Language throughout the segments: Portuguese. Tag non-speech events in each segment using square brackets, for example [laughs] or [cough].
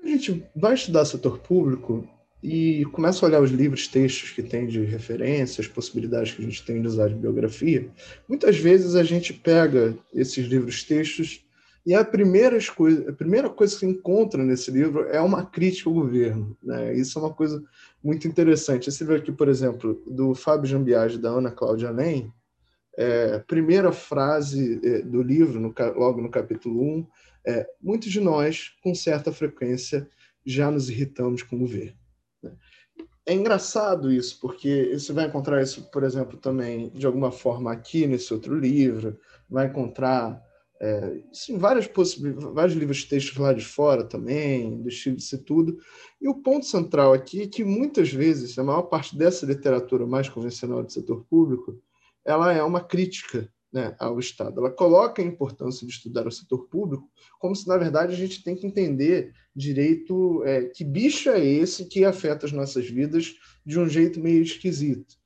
Quando a gente vai estudar setor público e começa a olhar os livros, textos que tem de referência, as possibilidades que a gente tem de usar de biografia, muitas vezes a gente pega esses livros, textos e a primeira, coisa, a primeira coisa que se encontra nesse livro é uma crítica ao governo. Né? Isso é uma coisa muito interessante. Esse livro aqui, por exemplo, do Fábio Jambiage, da Ana Cláudia Nem, é, primeira frase é, do livro, no, logo no capítulo 1, é muitos de nós, com certa frequência, já nos irritamos com o governo. Né? É engraçado isso, porque você vai encontrar isso, por exemplo, também, de alguma forma, aqui nesse outro livro, vai encontrar é, sim, várias vários livros textos lá de fora também, do estilo de tudo. E o ponto central aqui é que muitas vezes, a maior parte dessa literatura mais convencional do setor público, ela é uma crítica né, ao Estado. Ela coloca a importância de estudar o setor público como se, na verdade, a gente tem que entender direito é, que bicho é esse que afeta as nossas vidas de um jeito meio esquisito.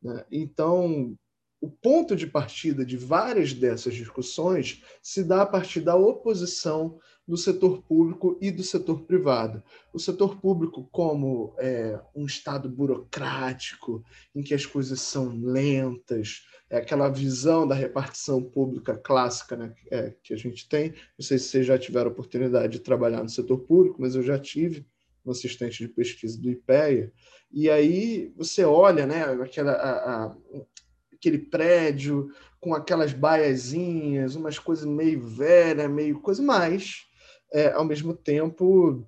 Né? Então, o ponto de partida de várias dessas discussões se dá a partir da oposição do setor público e do setor privado. O setor público, como é, um Estado burocrático, em que as coisas são lentas, é aquela visão da repartição pública clássica né, é, que a gente tem. Não sei se vocês já tiveram oportunidade de trabalhar no setor público, mas eu já tive, um assistente de pesquisa do IPEA, e aí você olha né, aquela, a, a, aquele prédio com aquelas baiazinhas, umas coisas meio velha, meio coisa, mas é, ao mesmo tempo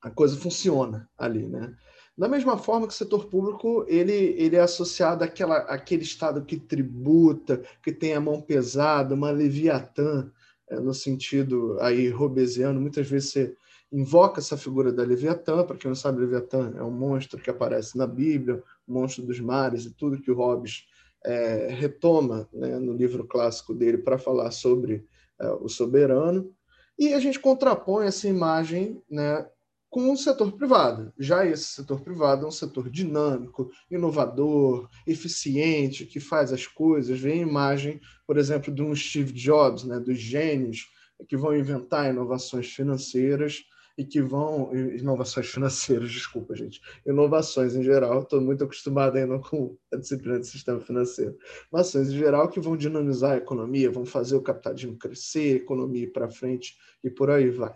a coisa funciona ali, né? Da mesma forma que o setor público ele, ele é associado àquela, àquele Estado que tributa, que tem a mão pesada, uma leviatã, é, no sentido aí robesiano. Muitas vezes você invoca essa figura da leviatã, para quem não sabe, leviatã é um monstro que aparece na Bíblia, o monstro dos mares e tudo que o Hobbes é, retoma né, no livro clássico dele para falar sobre é, o soberano, e a gente contrapõe essa imagem né, com o setor privado. Já esse setor privado é um setor dinâmico, inovador, eficiente, que faz as coisas. Vem a imagem, por exemplo, de um Steve Jobs, né, dos gênios que vão inventar inovações financeiras e que vão inovações financeiras, [laughs] desculpa, gente, inovações em geral. Estou muito acostumado ainda com a disciplina de sistema financeiro. Inovações em geral que vão dinamizar a economia, vão fazer o capitalismo crescer, a economia ir para frente e por aí vai.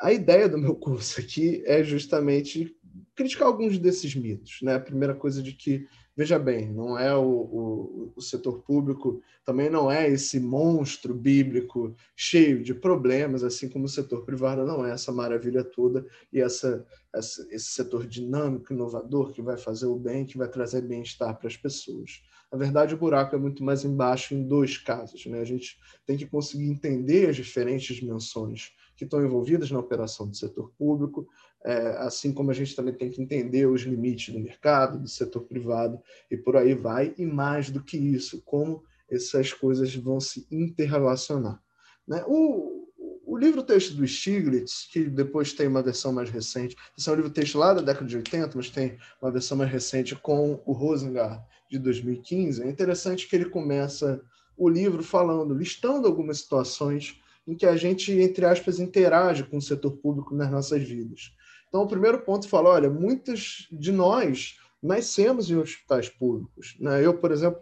A ideia do meu curso aqui é justamente criticar alguns desses mitos, né? A primeira coisa de que Veja bem, não é o, o, o, setor público, também não é esse monstro bíblico cheio de problemas, assim como o setor privado não é essa maravilha toda e essa, essa, esse setor dinâmico, inovador, que vai fazer o bem, que vai trazer bem-estar para as pessoas. Na verdade, o buraco é muito mais embaixo em dois casos. Né? A gente tem que conseguir entender as diferentes dimensões que estão envolvidas na operação do setor público, é, assim como a gente também tem que entender os limites do mercado, do setor privado e por aí vai, e mais do que isso, como essas coisas vão se interrelacionar. Né? O, o livro-texto do Stiglitz, que depois tem uma versão mais recente, esse é um livro-texto lá da década de 80, mas tem uma versão mais recente com o Rosengard de 2015, é interessante que ele começa o livro falando, listando algumas situações em que a gente, entre aspas, interage com o setor público nas nossas vidas. Então, o primeiro ponto fala: olha, muitos de nós nascemos em hospitais públicos. Né? Eu, por exemplo,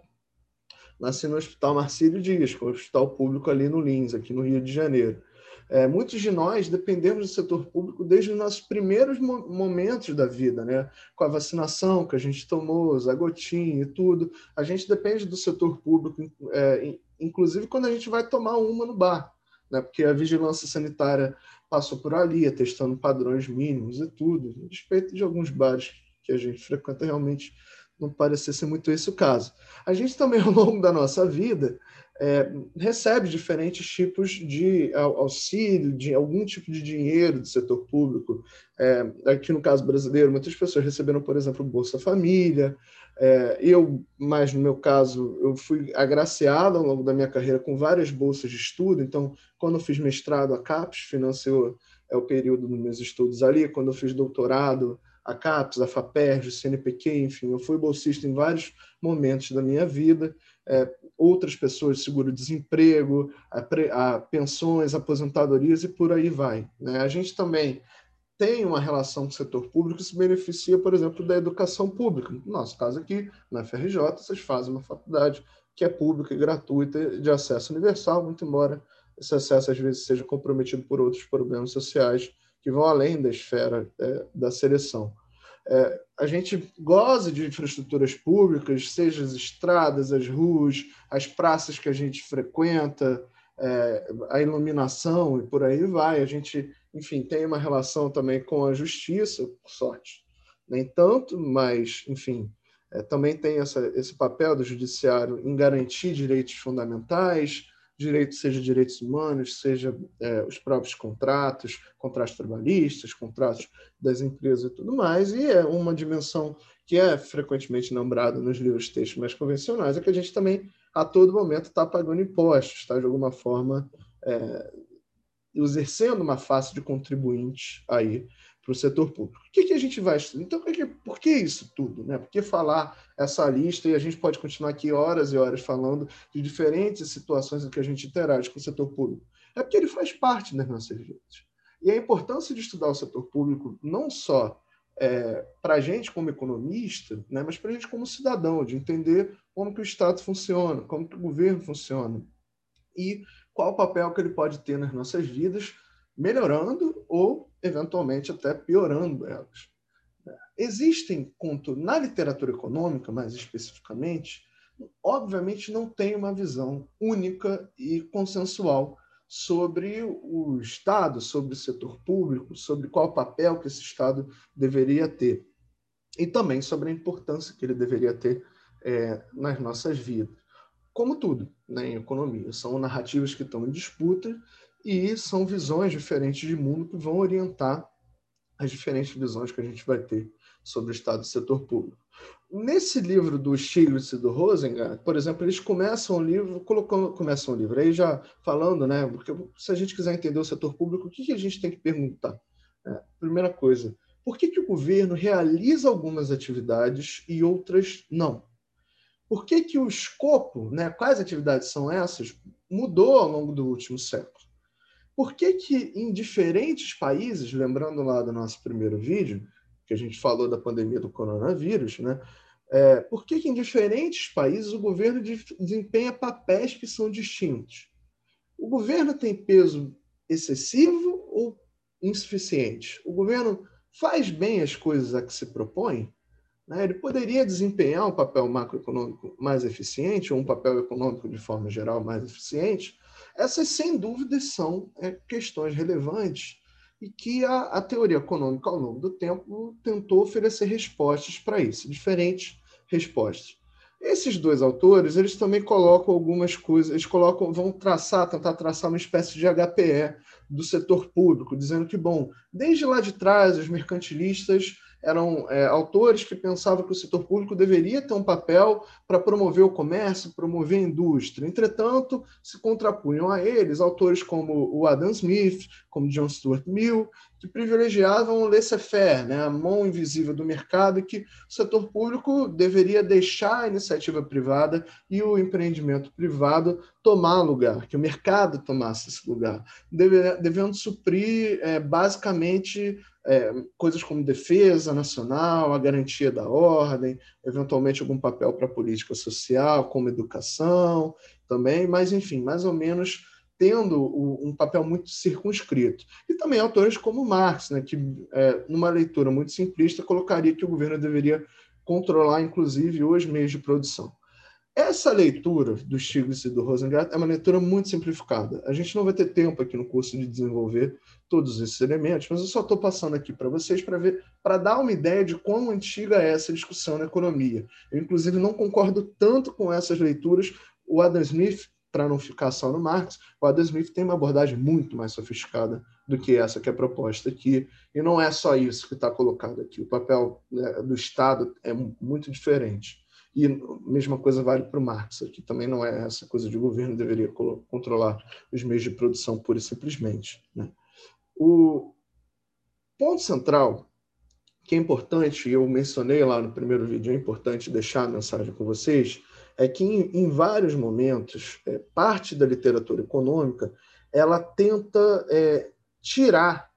nasci no Hospital Marcílio Dias, que é um hospital público ali no Lins, aqui no Rio de Janeiro. É, muitos de nós dependemos do setor público desde os nossos primeiros mo momentos da vida, né? Com a vacinação que a gente tomou, zagotinho e tudo. A gente depende do setor público, é, inclusive quando a gente vai tomar uma no bar, né? Porque a vigilância sanitária passou por ali, testando padrões mínimos e tudo, a respeito de alguns bares que a gente frequenta, realmente não parecia ser muito esse o caso. A gente também, [laughs] ao longo da nossa vida, é, recebe diferentes tipos de auxílio, de algum tipo de dinheiro do setor público. É, aqui no caso brasileiro, muitas pessoas receberam, por exemplo, Bolsa Família. É, eu, mais no meu caso, eu fui agraciado ao longo da minha carreira com várias bolsas de estudo. Então, quando eu fiz mestrado, a CAPES financiou é, o período dos meus estudos ali. Quando eu fiz doutorado, a CAPES, a FAPERJ, o CNPq, enfim, eu fui bolsista em vários momentos da minha vida é, outras pessoas, seguro-desemprego, a, a, pensões, aposentadorias e por aí vai. Né? A gente também tem uma relação com o setor público se beneficia, por exemplo, da educação pública. No nosso caso aqui, na FRJ, vocês fazem uma faculdade que é pública e gratuita de acesso universal, muito embora esse acesso às vezes seja comprometido por outros problemas sociais que vão além da esfera é, da seleção. É, a gente goza de infraestruturas públicas, seja as estradas, as ruas, as praças que a gente frequenta, é, a iluminação e por aí vai. A gente, enfim, tem uma relação também com a justiça, por sorte. Nem tanto, mas, enfim, é, também tem essa, esse papel do judiciário em garantir direitos fundamentais, direitos, seja direitos humanos, seja é, os próprios contratos, contratos trabalhistas, contratos das empresas e tudo mais, e é uma dimensão que é frequentemente lembrada nos livros textos mais convencionais, é que a gente também, a todo momento, está pagando impostos, está, de alguma forma, é, exercendo uma face de contribuinte aí para o setor público. O que, que a gente vai estudar? Então, por que, por que isso tudo? Né? Por que falar essa lista? E a gente pode continuar aqui horas e horas falando de diferentes situações em que a gente interage com o setor público. É porque ele faz parte das nossas vidas. E a importância de estudar o setor público, não só é, para a gente como economista, né, mas para a gente como cidadão, de entender como que o Estado funciona, como que o governo funciona e qual o papel que ele pode ter nas nossas vidas, melhorando ou eventualmente até piorando elas. Existem, na literatura econômica, mais especificamente, obviamente não tem uma visão única e consensual sobre o Estado, sobre o setor público, sobre qual papel que esse Estado deveria ter e também sobre a importância que ele deveria ter é, nas nossas vidas. Como tudo né, em economia, são narrativas que estão em disputa e são visões diferentes de mundo que vão orientar as diferentes visões que a gente vai ter sobre o estado do setor público. Nesse livro do Stiglitz e do Rosengart, por exemplo, eles começam o livro, colocando, começam o livro aí já falando, né? Porque se a gente quiser entender o setor público, o que, que a gente tem que perguntar? É, primeira coisa, por que, que o governo realiza algumas atividades e outras não? Por que, que o escopo, né, quais atividades são essas, mudou ao longo do último século? Por que, que em diferentes países, lembrando lá do nosso primeiro vídeo, que a gente falou da pandemia do coronavírus, né? É, por que, que em diferentes países o governo desempenha papéis que são distintos? O governo tem peso excessivo ou insuficiente? O governo faz bem as coisas a que se propõe? Né? Ele poderia desempenhar um papel macroeconômico mais eficiente ou um papel econômico de forma geral mais eficiente? Essas, sem dúvidas, são é, questões relevantes e que a, a, teoria econômica, ao longo do tempo, tentou oferecer respostas para isso, diferentes respostas. Esses dois autores, eles também colocam algumas coisas, eles colocam, vão traçar, tentar traçar uma espécie de HPE do setor público, dizendo que, bom, desde lá de trás, os mercantilistas eram é, autores que pensavam que o setor público deveria ter um papel para promover o comércio, promover a indústria. Entretanto, se contrapunham a eles autores como o Adam Smith, como John Stuart Mill, que privilegiavam o laissez-faire, né, a mão invisível do mercado, e que o setor público deveria deixar a iniciativa privada e o empreendimento privado tomar lugar, que o mercado tomasse esse lugar, devendo suprir é, basicamente é, coisas como defesa nacional, a garantia da ordem, eventualmente algum papel para a política social, como educação também, mas enfim, mais ou menos tendo um papel muito circunscrito. E também autores como Marx, né, que é, numa leitura muito simplista colocaria que o governo deveria controlar, inclusive, os meios de produção. Essa leitura do Stiglitz e do Rosengart é uma leitura muito simplificada. A gente não vai ter tempo aqui no curso de desenvolver todos esses elementos, mas eu só estou passando aqui para vocês para ver, para dar uma ideia de quão antiga é essa discussão na economia. Eu, inclusive, não concordo tanto com essas leituras. O Adam Smith, para não ficar só no Marx, o Adam Smith tem uma abordagem muito mais sofisticada do que essa que é proposta aqui, e não é só isso que está colocado aqui. O papel né, do Estado é muito diferente. E a mesma coisa vale para o Marx, que também não é essa coisa de governo deveria controlar os meios de produção pura e simplesmente. Né? O ponto central, que é importante, e eu mencionei lá no primeiro vídeo, é importante deixar a mensagem com vocês, é que em, em vários momentos, é, parte da literatura econômica ela tenta é, tirar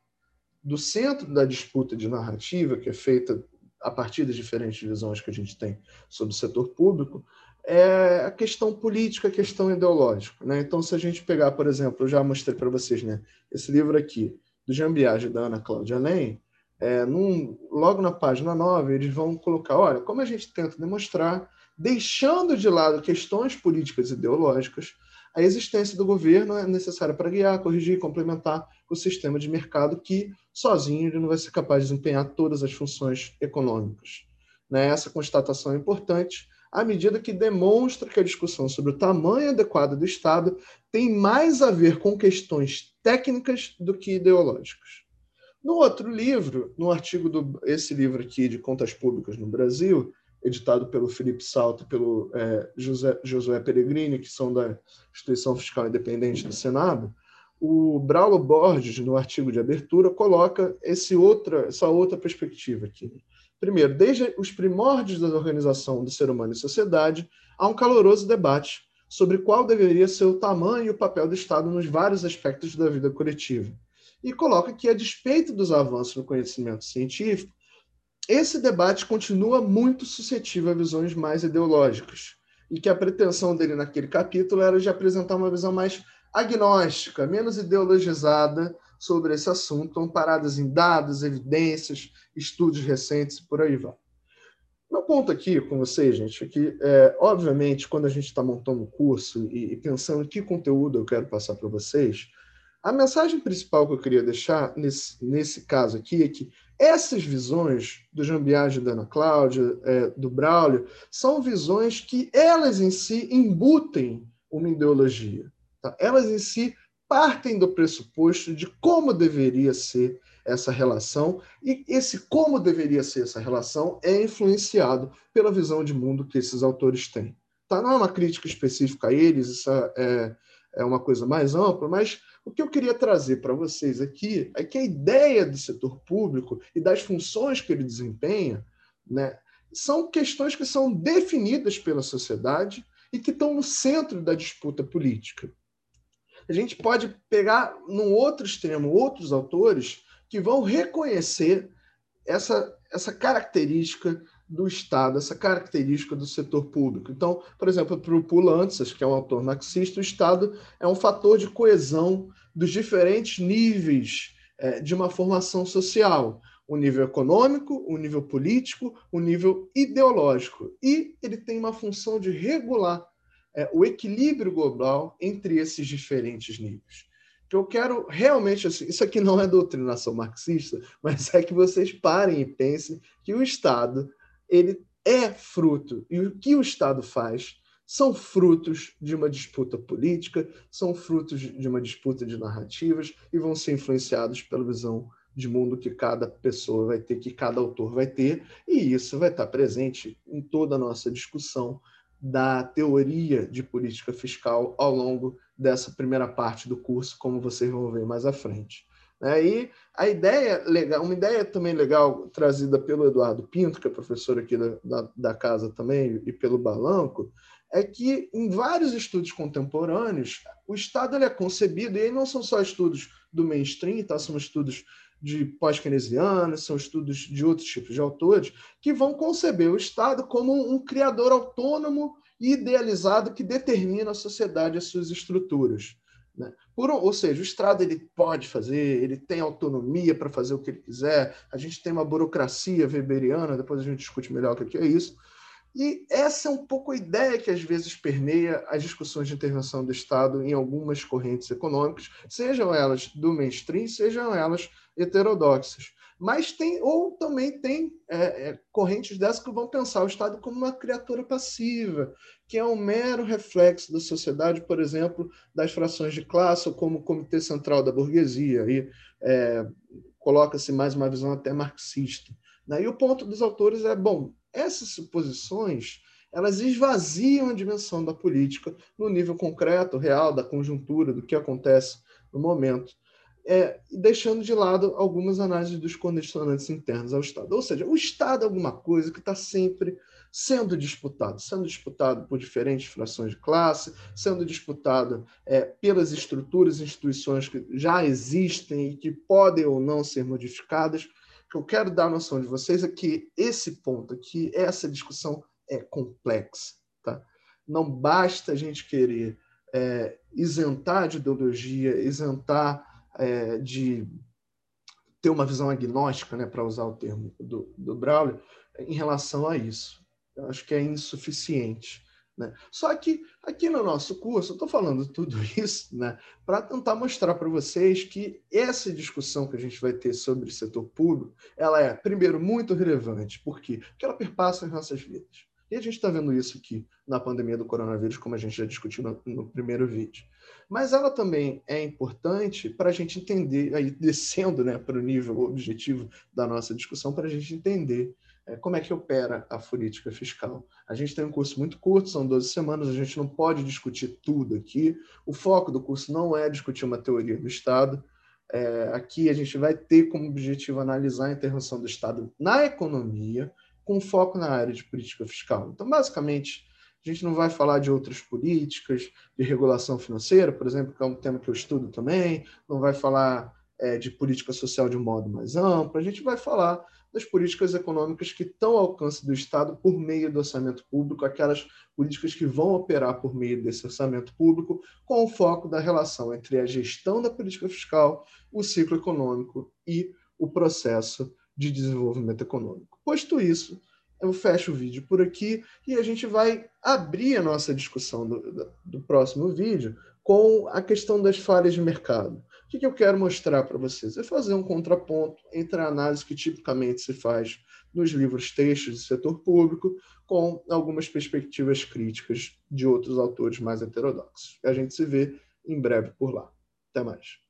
do centro da disputa de narrativa, que é feita a partir das diferentes visões que a gente tem sobre o setor público, é a questão política, a questão ideológica. Né? Então, se a gente pegar, por exemplo, eu já mostrei para vocês né, esse livro aqui, do Jean Biage, da Ana Cláudia Além, é, num, logo na página 9, eles vão colocar, olha, como a gente tenta demonstrar, deixando de lado questões políticas e ideológicas, a existência do governo é necessária para guiar, corrigir e complementar o sistema de mercado que, sozinho, ele não vai ser capaz de desempenhar todas as funções econômicas. Né? Essa constatação é importante à medida que demonstra que a discussão sobre o tamanho adequado do Estado tem mais a ver com questões técnicas do que ideológicas. No outro livro, no artigo do esse livro aqui de contas públicas no Brasil, editado pelo Felipe Salto e pelo é, José, Josué Peregrini, que são da Instituição Fiscal Independente do Senado, o Braulo Borges, no artigo de abertura, coloca esse outra, essa outra perspectiva aqui. Primeiro, desde os primórdios da organização do ser humano e sociedade, há um caloroso debate sobre qual deveria ser o tamanho e o papel do Estado nos vários aspectos da vida coletiva. E coloca que, a despeito dos avanços no conhecimento científico, esse debate continua muito suscetível a visões mais ideológicas, e que a pretensão dele naquele capítulo era de apresentar uma visão mais agnóstica, menos ideologizada sobre esse assunto, amparadas em dados, evidências, estudos recentes e por aí vai. Meu ponto aqui com vocês, gente, é que, é, obviamente, quando a gente está montando um curso e, e pensando que conteúdo eu quero passar para vocês, a mensagem principal que eu queria deixar nesse, nesse caso aqui é que essas visões do Jean Biage, da Ana Cláudia, é, do Braulio, são visões que elas em si embutem uma ideologia. Tá? Elas em si partem do pressuposto de como deveria ser essa relação, e esse como deveria ser essa relação é influenciado pela visão de mundo que esses autores têm. Tá? Não é uma crítica específica a eles, isso é, é uma coisa mais ampla, mas o que eu queria trazer para vocês aqui é que a ideia do setor público e das funções que ele desempenha né, são questões que são definidas pela sociedade e que estão no centro da disputa política. A gente pode pegar num outro extremo outros autores que vão reconhecer essa, essa característica do Estado, essa característica do setor público. Então, por exemplo, para o Pulantzas, que é um autor marxista, o Estado é um fator de coesão dos diferentes níveis é, de uma formação social. O nível econômico, o nível político, o nível ideológico. E ele tem uma função de regular é, o equilíbrio global entre esses diferentes níveis. Que eu quero realmente, assim, isso aqui não é doutrinação marxista, mas é que vocês parem e pensem que o Estado ele é fruto, e o que o Estado faz são frutos de uma disputa política, são frutos de uma disputa de narrativas e vão ser influenciados pela visão de mundo que cada pessoa vai ter, que cada autor vai ter, e isso vai estar presente em toda a nossa discussão da teoria de política fiscal ao longo dessa primeira parte do curso, como vocês vão ver mais à frente. Né? E a ideia legal, uma ideia também legal trazida pelo Eduardo Pinto, que é professor aqui da, da, da casa também, e pelo Balanco, é que em vários estudos contemporâneos o Estado é concebido, e aí não são só estudos do mainstream, tá? são estudos de pós-keynesianos, são estudos de outros tipos de autores, que vão conceber o Estado como um criador autônomo e idealizado que determina a sociedade e as suas estruturas. Né? Por, ou seja, o Estado ele pode fazer, ele tem autonomia para fazer o que ele quiser, a gente tem uma burocracia weberiana, depois a gente discute melhor o que é isso, e essa é um pouco a ideia que às vezes permeia as discussões de intervenção do Estado em algumas correntes econômicas, sejam elas do mainstream, sejam elas heterodoxas. Mas tem, ou também tem é, é, correntes dessas que vão pensar o Estado como uma criatura passiva, que é um mero reflexo da sociedade, por exemplo, das frações de classe, ou como o Comitê Central da Burguesia. Aí é, coloca-se mais uma visão até marxista. Né? E o ponto dos autores é, bom, essas suposições elas esvaziam a dimensão da política no nível concreto, real, da conjuntura, do que acontece no momento. É, deixando de lado algumas análises dos condicionantes internos ao Estado. Ou seja, o Estado é alguma coisa que está sempre sendo disputado, sendo disputado por diferentes frações de classe, sendo disputado é, pelas estruturas e instituições que já existem e que podem ou não ser modificadas. O que eu quero dar a noção de vocês é que esse ponto aqui, essa discussão é complexa. Tá? Não basta a gente querer é, isentar de ideologia, isentar é, de ter uma visão agnóstica, né, para usar o termo do, do Braulio, em relação a isso. Eu acho que é insuficiente. Né? Só que aqui no nosso curso, eu estou falando tudo [laughs] isso né, para tentar mostrar para vocês que essa discussão que a gente vai ter sobre o setor público, ela é, primeiro, muito relevante. Por quê? Porque ela perpassa as nossas vidas. E a gente está vendo isso aqui na pandemia do coronavírus, como a gente já discutiu no, no primeiro vídeo. Mas ela também é importante para a gente entender, aí descendo né, para o nível objetivo da nossa discussão, para a gente entender é, como é que opera a política fiscal. A gente tem um curso muito curto, são 12 semanas, a gente não pode discutir tudo aqui. O foco do curso não é discutir uma teoria do Estado. É, aqui a gente vai ter como objetivo analisar a intervenção do Estado na economia, com foco na área de política fiscal. Então, basicamente, a gente não vai falar de outras políticas, de regulação financeira, por exemplo, que é um tema que eu estudo também, não vai falar é, de política social de um modo mais amplo, a gente vai falar das políticas econômicas que estão ao alcance do Estado por meio do orçamento público, aquelas políticas que vão operar por meio desse orçamento público, com o foco da relação entre a gestão da política fiscal, o ciclo econômico e o processo de desenvolvimento econômico. Posto isso, eu fecho o vídeo por aqui e a gente vai abrir a nossa discussão do, do próximo vídeo com a questão das falhas de mercado. O que, que eu quero mostrar para vocês? É fazer um contraponto entre a análise que tipicamente se faz nos livros textos do setor público com algumas perspectivas críticas de outros autores mais heterodoxos. A gente se vê em breve por lá. Até mais.